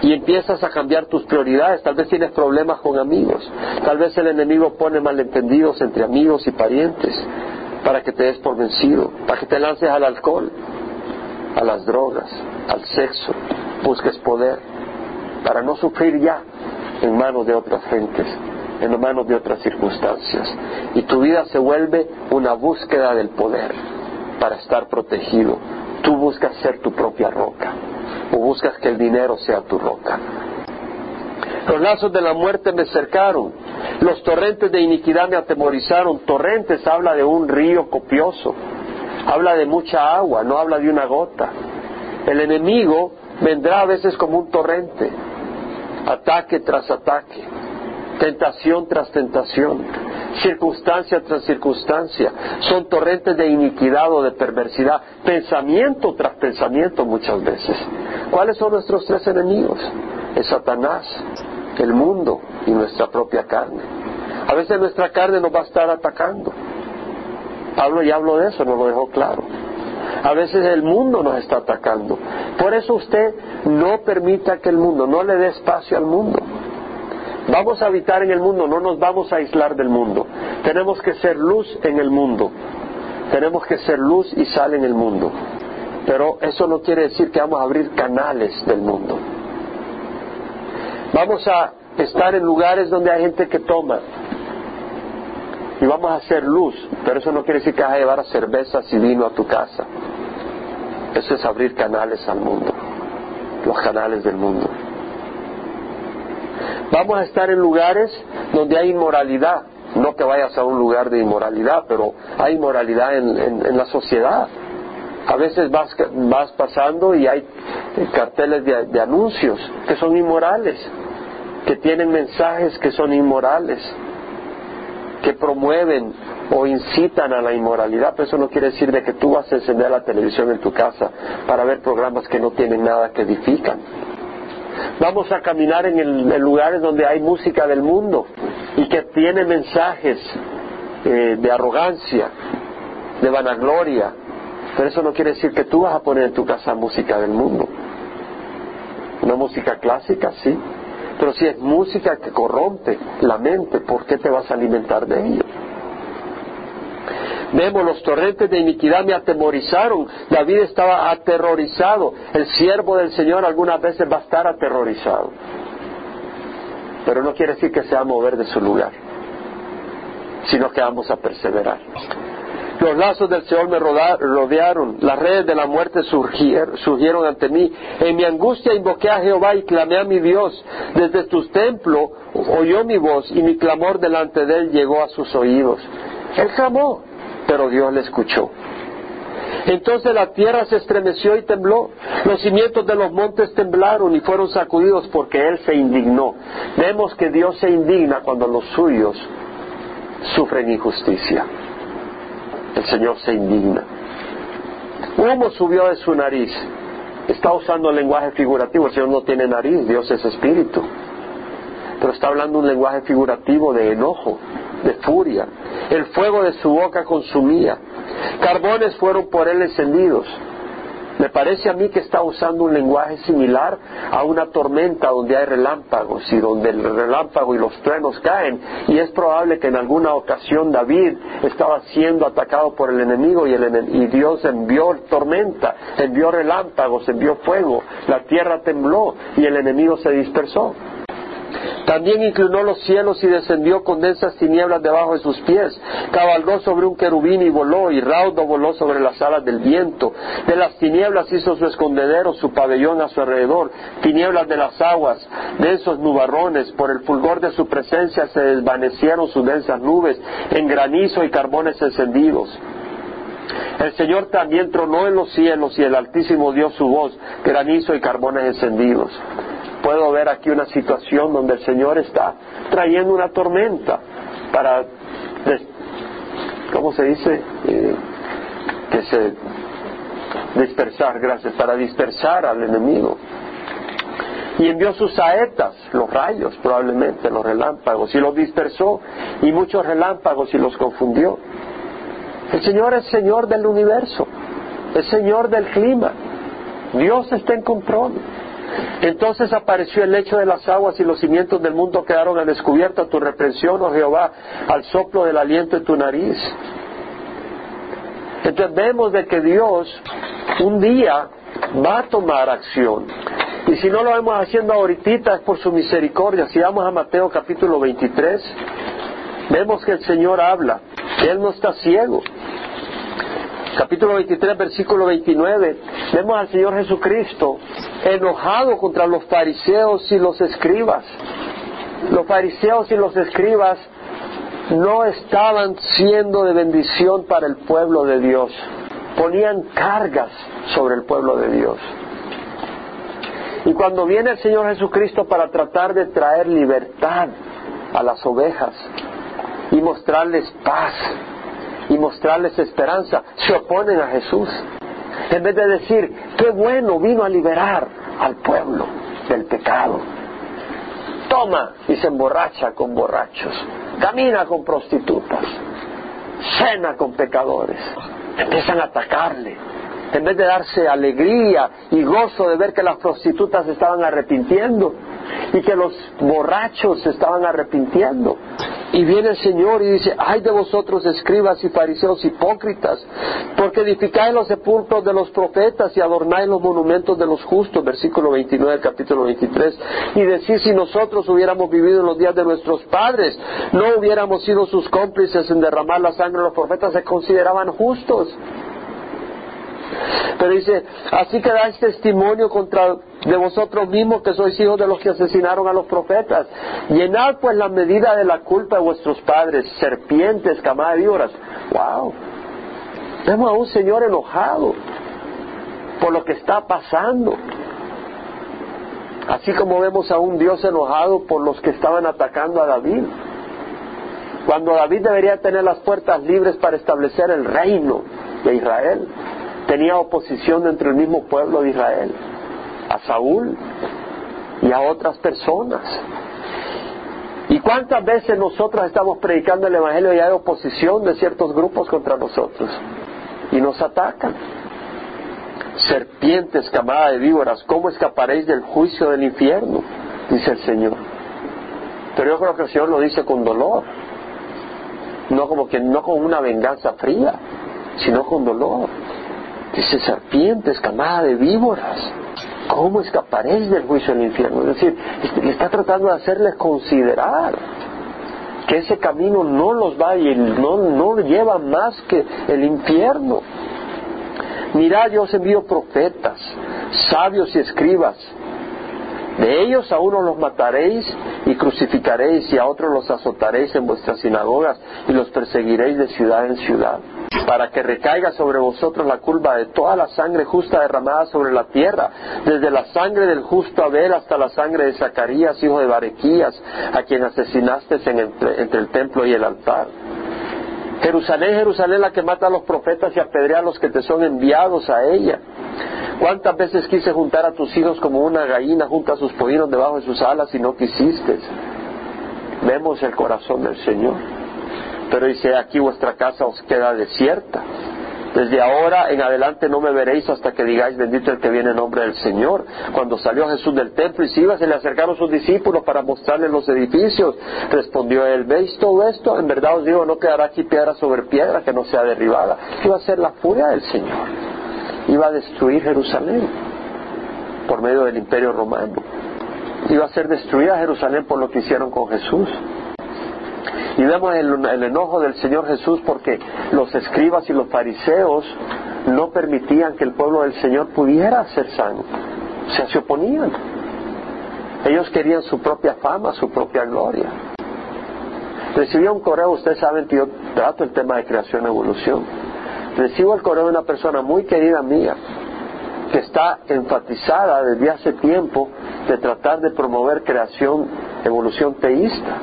Y empiezas a cambiar tus prioridades. Tal vez tienes problemas con amigos. Tal vez el enemigo pone malentendidos entre amigos y parientes para que te des por vencido, para que te lances al alcohol, a las drogas, al sexo, busques poder, para no sufrir ya en manos de otras gentes en manos de otras circunstancias. Y tu vida se vuelve una búsqueda del poder para estar protegido. Tú buscas ser tu propia roca o buscas que el dinero sea tu roca. Los lazos de la muerte me cercaron, los torrentes de iniquidad me atemorizaron. Torrentes habla de un río copioso, habla de mucha agua, no habla de una gota. El enemigo vendrá a veces como un torrente, ataque tras ataque tentación tras tentación, circunstancia tras circunstancia, son torrentes de iniquidad o de perversidad, pensamiento tras pensamiento muchas veces. ¿Cuáles son nuestros tres enemigos? Es Satanás, el mundo y nuestra propia carne. A veces nuestra carne nos va a estar atacando. Pablo ya habló de eso, nos lo dejó claro. A veces el mundo nos está atacando. Por eso usted no permita que el mundo, no le dé espacio al mundo. Vamos a habitar en el mundo, no nos vamos a aislar del mundo. Tenemos que ser luz en el mundo. Tenemos que ser luz y sal en el mundo. Pero eso no quiere decir que vamos a abrir canales del mundo. Vamos a estar en lugares donde hay gente que toma. Y vamos a hacer luz, pero eso no quiere decir que vas a llevar cervezas y vino a tu casa. Eso es abrir canales al mundo, los canales del mundo. Vamos a estar en lugares donde hay inmoralidad. No que vayas a un lugar de inmoralidad, pero hay inmoralidad en, la sociedad. A veces vas, vas pasando y hay carteles de anuncios que son inmorales, que tienen mensajes que son inmorales, que promueven o incitan a la inmoralidad, pero eso no quiere decir de que tú vas a encender la televisión en tu casa para ver programas que no tienen nada que edifican. Vamos a caminar en, lugares donde hay música del mundo y que tiene mensajes eh, de arrogancia, de vanagloria. Pero eso no quiere decir que tú vas a poner en tu casa música del mundo. Una música clásica, sí. Pero si es música que corrompe la mente, ¿por qué te vas a alimentar de ello? Vemos los torrentes de iniquidad me atemorizaron. David estaba aterrorizado. El siervo del Señor algunas veces va a estar aterrorizado. Pero no quiere decir que se va a mover de su lugar. sino que vamos a perseverar. Los lazos del Señor me rodearon, las redes de la muerte surgieron ante mí. En mi angustia invoqué a Jehová y clamé a mi Dios. Desde tus templos oyó mi voz y mi clamor delante de él llegó a sus oídos. Él clamó, pero Dios le escuchó. Entonces la tierra se estremeció y tembló, los cimientos de los montes temblaron y fueron sacudidos porque Él se indignó. Vemos que Dios se indigna cuando los suyos sufren injusticia. El Señor se indigna. Humo subió de su nariz. Está usando el lenguaje figurativo. El Señor no tiene nariz, Dios es espíritu. Pero está hablando un lenguaje figurativo de enojo, de furia. El fuego de su boca consumía. Carbones fueron por él encendidos. Me parece a mí que está usando un lenguaje similar a una tormenta donde hay relámpagos y donde el relámpago y los truenos caen. Y es probable que en alguna ocasión David estaba siendo atacado por el enemigo y, y Dios envió tormenta, envió relámpagos, envió fuego, la tierra tembló y el enemigo se dispersó. También inclinó los cielos y descendió con densas tinieblas debajo de sus pies. Cabalgó sobre un querubín y voló, y raudo voló sobre las alas del viento. De las tinieblas hizo su escondedero, su pabellón a su alrededor. Tinieblas de las aguas, densos nubarrones. Por el fulgor de su presencia se desvanecieron sus densas nubes, en granizo y carbones encendidos. El Señor también tronó en los cielos y el Altísimo dio su voz, granizo y carbones encendidos puedo ver aquí una situación donde el Señor está trayendo una tormenta para, ¿cómo se dice? Eh, que se dispersar, gracias, para dispersar al enemigo. Y envió sus saetas, los rayos probablemente, los relámpagos, y los dispersó, y muchos relámpagos y los confundió. El Señor es Señor del universo, es Señor del clima. Dios está en control. Entonces apareció el lecho de las aguas y los cimientos del mundo quedaron a descubierto a tu reprensión, oh Jehová, al soplo del aliento de tu nariz. Entonces vemos de que Dios un día va a tomar acción. Y si no lo vemos haciendo ahorita es por su misericordia. Si vamos a Mateo capítulo 23, vemos que el Señor habla, Él no está ciego capítulo 23, versículo 29, vemos al Señor Jesucristo enojado contra los fariseos y los escribas. Los fariseos y los escribas no estaban siendo de bendición para el pueblo de Dios, ponían cargas sobre el pueblo de Dios. Y cuando viene el Señor Jesucristo para tratar de traer libertad a las ovejas y mostrarles paz, mostrarles esperanza, se oponen a Jesús. En vez de decir, qué bueno, vino a liberar al pueblo del pecado. Toma y se emborracha con borrachos, camina con prostitutas, cena con pecadores. Empiezan a atacarle. En vez de darse alegría y gozo de ver que las prostitutas estaban arrepintiendo y que los borrachos se estaban arrepintiendo, y viene el Señor y dice, ay de vosotros escribas y fariseos hipócritas, porque edificáis los sepulcros de los profetas y adornáis los monumentos de los justos, versículo 29 del capítulo 23, y decir si nosotros hubiéramos vivido en los días de nuestros padres, no hubiéramos sido sus cómplices en derramar la sangre de los profetas, se consideraban justos. Pero dice, así que dais testimonio contra de vosotros mismos que sois hijos de los que asesinaron a los profetas. Llenad pues la medida de la culpa de vuestros padres, serpientes, camada de víboras. ¡Wow! Vemos a un Señor enojado por lo que está pasando. Así como vemos a un Dios enojado por los que estaban atacando a David. Cuando David debería tener las puertas libres para establecer el reino de Israel tenía oposición dentro del mismo pueblo de Israel, a Saúl y a otras personas. ¿Y cuántas veces nosotros estamos predicando el Evangelio y hay oposición de ciertos grupos contra nosotros? Y nos atacan. Serpientes, camada de víboras, ¿cómo escaparéis del juicio del infierno? Dice el Señor. Pero yo creo que el Señor lo dice con dolor. No como que no con una venganza fría, sino con dolor. Dice, serpientes, camada de víboras, ¿cómo escaparéis del juicio del infierno? Es decir, este, le está tratando de hacerles considerar que ese camino no los va y no, no lleva más que el infierno. Mirad, yo os envío profetas, sabios y escribas. De ellos a unos los mataréis crucificaréis y a otros los azotaréis en vuestras sinagogas y los perseguiréis de ciudad en ciudad para que recaiga sobre vosotros la culpa de toda la sangre justa derramada sobre la tierra, desde la sangre del justo Abel hasta la sangre de Zacarías, hijo de Barequías, a quien asesinaste entre el templo y el altar. Jerusalén, Jerusalén, la que mata a los profetas y apedrea a los que te son enviados a ella. ¿Cuántas veces quise juntar a tus hijos como una gallina junta a sus pollinos debajo de sus alas y no quisiste? Vemos el corazón del Señor. Pero dice, aquí vuestra casa os queda desierta. Desde ahora en adelante no me veréis hasta que digáis bendito el que viene en nombre del Señor. Cuando salió Jesús del templo y se iba, se le acercaron sus discípulos para mostrarle los edificios. Respondió él, ¿veis todo esto? En verdad os digo, no quedará aquí piedra sobre piedra que no sea derribada. Iba a ser la furia del Señor. Iba a destruir Jerusalén por medio del imperio romano. Iba a ser destruida Jerusalén por lo que hicieron con Jesús. Y vemos el, enojo del Señor Jesús porque los escribas y los fariseos no permitían que el pueblo del Señor pudiera ser santo. O sea, se oponían. Ellos querían su propia fama, su propia gloria. Recibí un correo, ustedes saben que yo trato el tema de creación y evolución. Recibo el correo de una persona muy querida mía que está enfatizada desde hace tiempo de tratar de promover creación, evolución teísta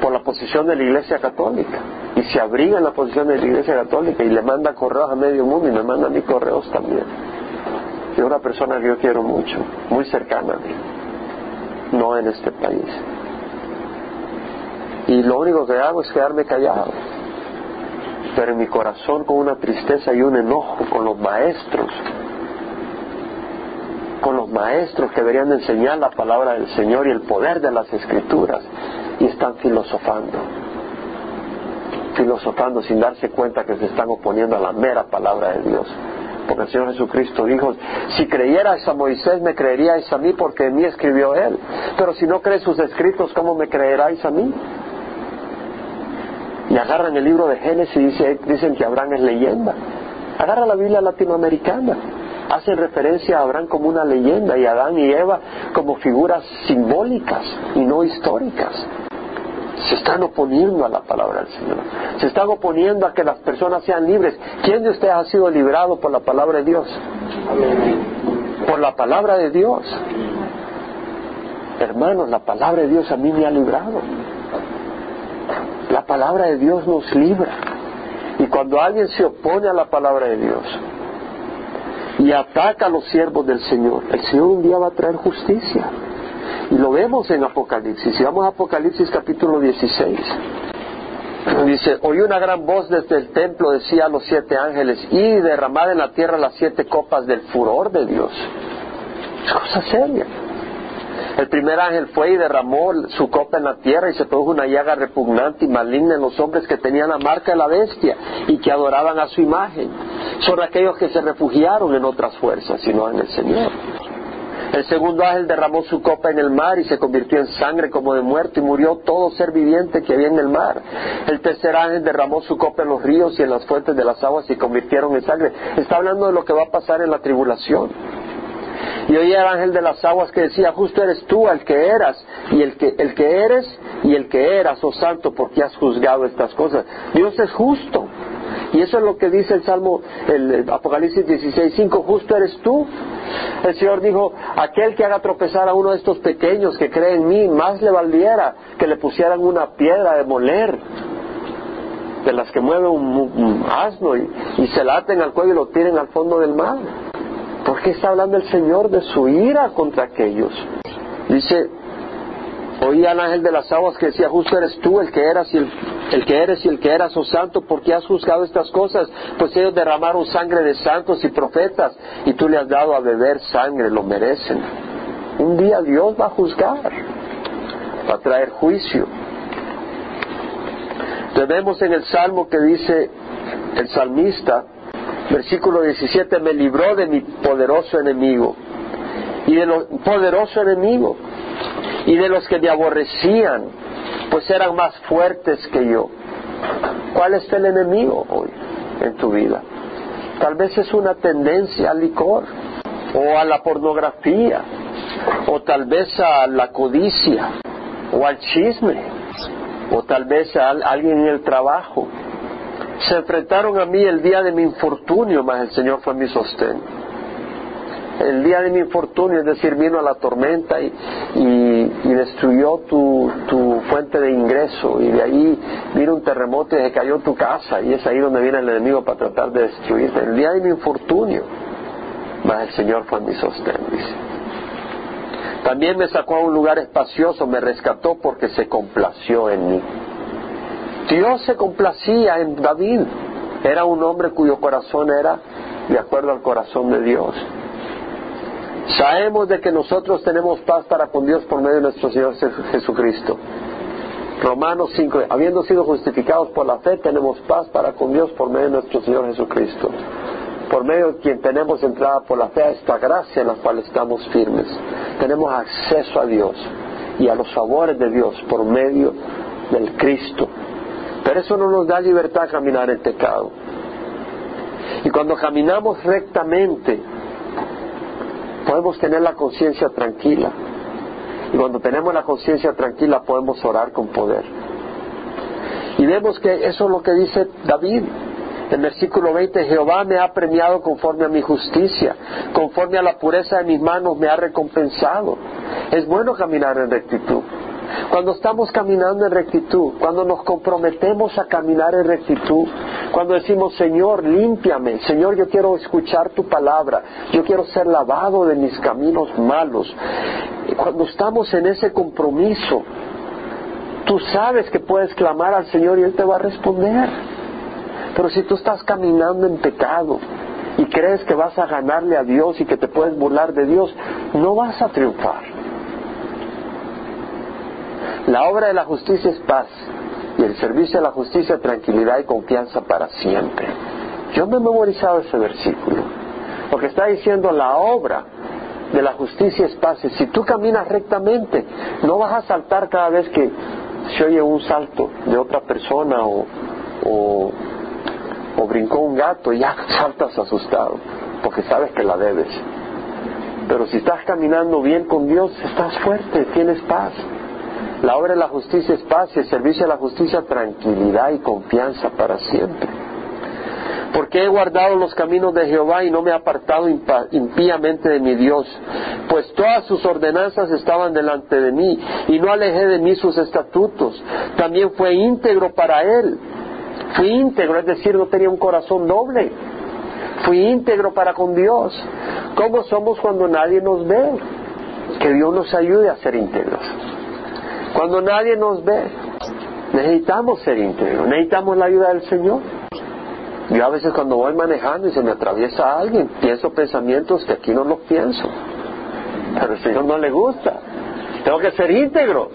por la posición de la Iglesia Católica y se abriga en la posición de la Iglesia Católica y le manda correos a medio mundo y me manda a mí correos también. Es una persona que yo quiero mucho, muy cercana a mí, no en este país. Y lo único que hago es quedarme callado, pero en mi corazón con una tristeza y un enojo con los maestros, con los maestros que deberían enseñar la palabra del Señor y el poder de las escrituras y están filosofando, filosofando sin darse cuenta que se están oponiendo a la mera palabra de Dios. Porque el Señor Jesucristo dijo, si creyerais a Moisés, me creeríais a mí porque en mí escribió él. Pero si no crees sus escritos, ¿cómo me creeráis a mí? Y agarran el libro de Génesis y dicen que Abraham es leyenda. Agarra la Biblia latinoamericana. Hacen referencia a Abraham como una leyenda y a Adán y Eva como figuras simbólicas y no históricas se están oponiendo a la palabra del Señor. Se están oponiendo a que las personas sean libres. ¿Quién de ustedes ha sido librado por la palabra de Dios? Por la palabra de Dios. Hermanos, la palabra de Dios a mí me ha librado. La palabra de Dios nos libra. Y cuando alguien se opone a la palabra de Dios y ataca a los siervos del Señor, el Señor un día va a traer justicia. Y lo vemos en Apocalipsis. Si vamos a Apocalipsis capítulo 16. Dice, oí una gran voz desde el templo, decía a los siete ángeles, y derramad en la tierra las siete copas del furor de Dios. Es cosa seria. El primer ángel fue y derramó su copa en la tierra y se produjo una llaga repugnante y maligna en los hombres que tenían la marca de la bestia y que adoraban a su imagen. Son aquellos que se refugiaron en otras fuerzas, sino en el Señor. El segundo ángel derramó su copa en el mar y se convirtió en sangre como de muerto y murió todo ser viviente que había en el mar. El tercer ángel derramó su copa en los ríos y en las fuentes de las aguas y convirtieron en sangre. Está hablando de lo que va a pasar en la tribulación. Y oía el ángel de las aguas que decía, justo eres tú el que eras y el que, el que eres y el que eras, oh santo, porque has juzgado estas cosas. Dios es justo. Y eso es lo que dice el Salmo, el Apocalipsis 16, 5, justo eres tú. El Señor dijo, aquel que haga tropezar a uno de estos pequeños que cree en mí, más le valiera que le pusieran una piedra de moler, de las que mueve un, asno y, y se laten al cuello y lo tiren al fondo del mar. ¿Por qué está hablando el Señor de su ira contra aquellos? Dice, Oía al ángel de las aguas que decía, justo eres tú el que eras y el, que eres y el que eras, oh santo, porque has juzgado estas cosas, pues ellos derramaron sangre de santos y profetas, y tú le has dado a beber sangre, lo merecen. Un día Dios va a juzgar, va a traer juicio. Tenemos en el Salmo que dice el salmista, versículo 17, me libró de mi poderoso enemigo y de lo poderoso enemigo y de los que me aborrecían pues eran más fuertes que yo. ¿Cuál es el enemigo hoy en tu vida? Tal vez es una tendencia al licor o a la pornografía o tal vez a la codicia o al chisme o tal vez a alguien en el trabajo. Se enfrentaron a mí el día de mi infortunio, mas el Señor fue mi sostén el día de mi infortunio, es decir, vino a la tormenta y, destruyó tu, fuente de ingreso y de ahí vino un terremoto y se cayó tu casa y es ahí donde viene el enemigo para tratar de destruirte. El día de mi infortunio, mas el Señor fue mi sostén. También me sacó a un lugar espacioso, me rescató porque se complació en mí. Dios se complacía en David. Era un hombre cuyo corazón era de acuerdo al corazón de Dios. Sabemos de que nosotros tenemos paz para con Dios por medio de nuestro Señor Jesucristo. Romanos 5, habiendo sido justificados por la fe, tenemos paz para con Dios por medio de nuestro Señor Jesucristo. Por medio de quien tenemos entrada por la fe a esta gracia en la cual estamos firmes. Tenemos acceso a Dios y a los favores de Dios por medio del Cristo. Pero eso no nos da libertad a caminar en pecado. Y cuando caminamos rectamente, podemos tener la conciencia tranquila. Y cuando tenemos la conciencia tranquila podemos orar con poder. Y vemos que eso es lo que dice David. En versículo 20, Jehová me ha premiado conforme a mi justicia, conforme a la pureza de mis manos me ha recompensado. Es bueno caminar en rectitud. Cuando estamos caminando en rectitud, cuando nos comprometemos a caminar en rectitud, cuando decimos, Señor, límpiame, Señor, yo quiero escuchar tu palabra, yo quiero ser lavado de mis caminos malos. Cuando estamos en ese compromiso, tú sabes que puedes clamar al Señor y Él te va a responder. Pero si tú estás caminando en pecado y crees que vas a ganarle a Dios y que te puedes burlar de Dios, no vas a triunfar. La obra de la justicia es paz y el servicio de la justicia tranquilidad y confianza para siempre. Yo me he memorizado ese versículo, porque está diciendo la obra de la justicia es paz. Si tú caminas rectamente, no vas a saltar cada vez que se oye un salto de otra persona o, o, o brincó un gato y ya saltas asustado, porque sabes que la debes. Pero si estás caminando bien con Dios, estás fuerte, tienes paz. La obra de la justicia es paz y el servicio de la justicia tranquilidad y confianza para siempre. Porque he guardado los caminos de Jehová y no me he apartado impíamente de mi Dios, pues todas sus ordenanzas estaban delante de mí y no alejé de mí sus estatutos. También fue íntegro para él. Fui íntegro, es decir, no tenía un corazón doble. Fui íntegro para con Dios. ¿Cómo somos cuando nadie nos ve? Que Dios nos ayude a ser íntegros. Cuando nadie nos ve, necesitamos ser íntegros, necesitamos la ayuda del Señor. Yo a veces cuando voy manejando y se me atraviesa alguien, pienso pensamientos que aquí no los pienso. Pero al Señor no le gusta. Tengo que ser íntegro.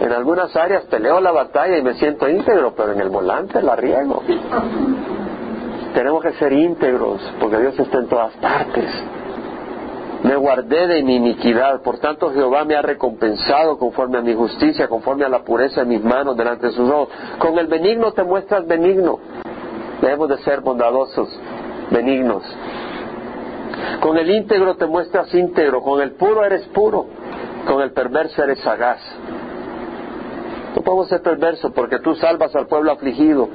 En algunas áreas peleo la batalla y me siento íntegro, pero en el volante la riego. Tenemos que ser íntegros porque Dios está en todas partes me guardé de mi iniquidad, por tanto Jehová me ha recompensado conforme a mi justicia, conforme a la pureza de mis manos delante de sus ojos. Con el benigno te muestras benigno. Debemos de ser bondadosos, benignos. Con el íntegro te muestras íntegro, con el puro eres puro, con el perverso eres sagaz. No podemos ser perversos porque tú salvas al pueblo afligido,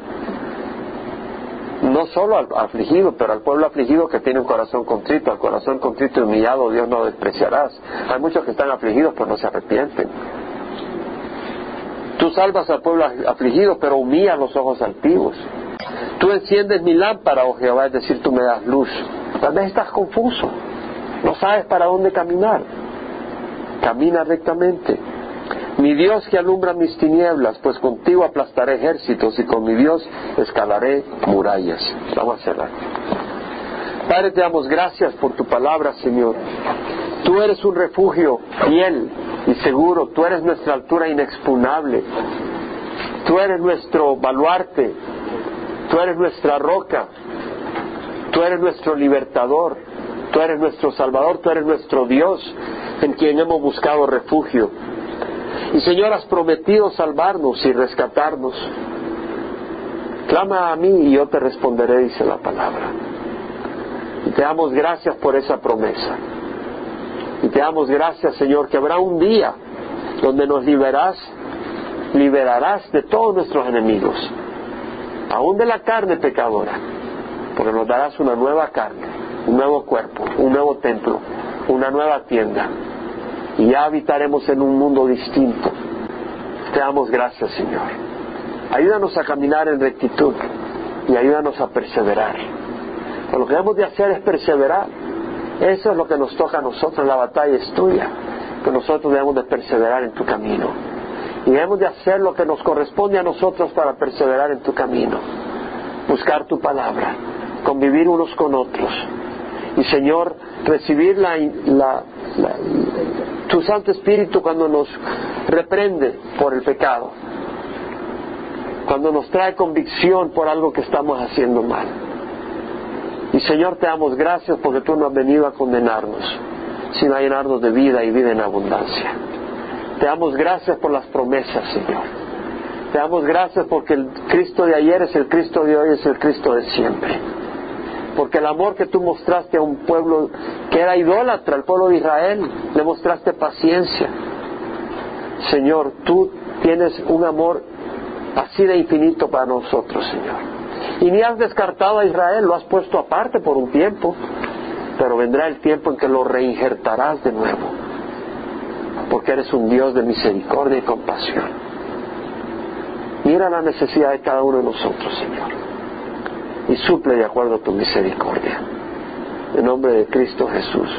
no solo al afligido, pero al pueblo afligido que tiene un corazón contrito, al corazón contrito y humillado Dios no despreciarás. Hay muchos que están afligidos pero no se arrepienten. Tú salvas al pueblo afligido pero humillas los ojos altivos. Tú enciendes mi lámpara, oh Jehová, es decir, tú me das luz. Tal vez estás confuso, no sabes para dónde caminar. Camina rectamente mi Dios que alumbra mis tinieblas, pues contigo aplastaré ejércitos y con mi Dios escalaré murallas. Vamos a cerrar. Padre, te damos gracias por tu palabra, Señor. Tú eres un refugio fiel y seguro. Tú eres nuestra altura inexpugnable. Tú eres nuestro baluarte. Tú eres nuestra roca. Tú eres nuestro libertador. Tú eres nuestro salvador. Tú eres nuestro Dios en quien hemos buscado refugio. Y Señor, has prometido salvarnos y rescatarnos. Clama a mí y yo te responderé, dice la palabra. Y te damos gracias por esa promesa. Y te damos gracias, Señor, que habrá un día donde nos liberarás, liberarás de todos nuestros enemigos, aún de la carne pecadora, porque nos darás una nueva carne, un nuevo cuerpo, un nuevo templo, una nueva tienda, y ya habitaremos en un mundo distinto. Te damos gracias, Señor. Ayúdanos a caminar en rectitud y ayúdanos a perseverar. lo que debemos de hacer es perseverar eso es lo que nos toca a nosotros, la batalla es tuya, que nosotros debemos de perseverar en tu camino. Y debemos de hacer lo que nos corresponde a nosotros para perseverar en tu camino. Buscar tu palabra, convivir unos con otros. Y Señor, recibir la, tu Santo Espíritu cuando nos reprende por el pecado, cuando nos trae convicción por algo que estamos haciendo mal. Y Señor, te damos gracias porque tú no has venido a condenarnos, sino a llenarnos de vida y vida en abundancia. Te damos gracias por las promesas, Señor. Te damos gracias porque el Cristo de ayer es el Cristo de hoy, es el Cristo de siempre. Porque el amor que tú mostraste a un pueblo que era idólatra, el pueblo de Israel, le mostraste paciencia. Señor, tú tienes un amor así de infinito para nosotros, Señor. Y ni has descartado a Israel, lo has puesto aparte por un tiempo, pero vendrá el tiempo en que lo reinjertarás de nuevo, porque eres un Dios de misericordia y compasión. Mira la necesidad de cada uno de nosotros, Señor, y suple de acuerdo a tu misericordia. En nombre de Cristo Jesús.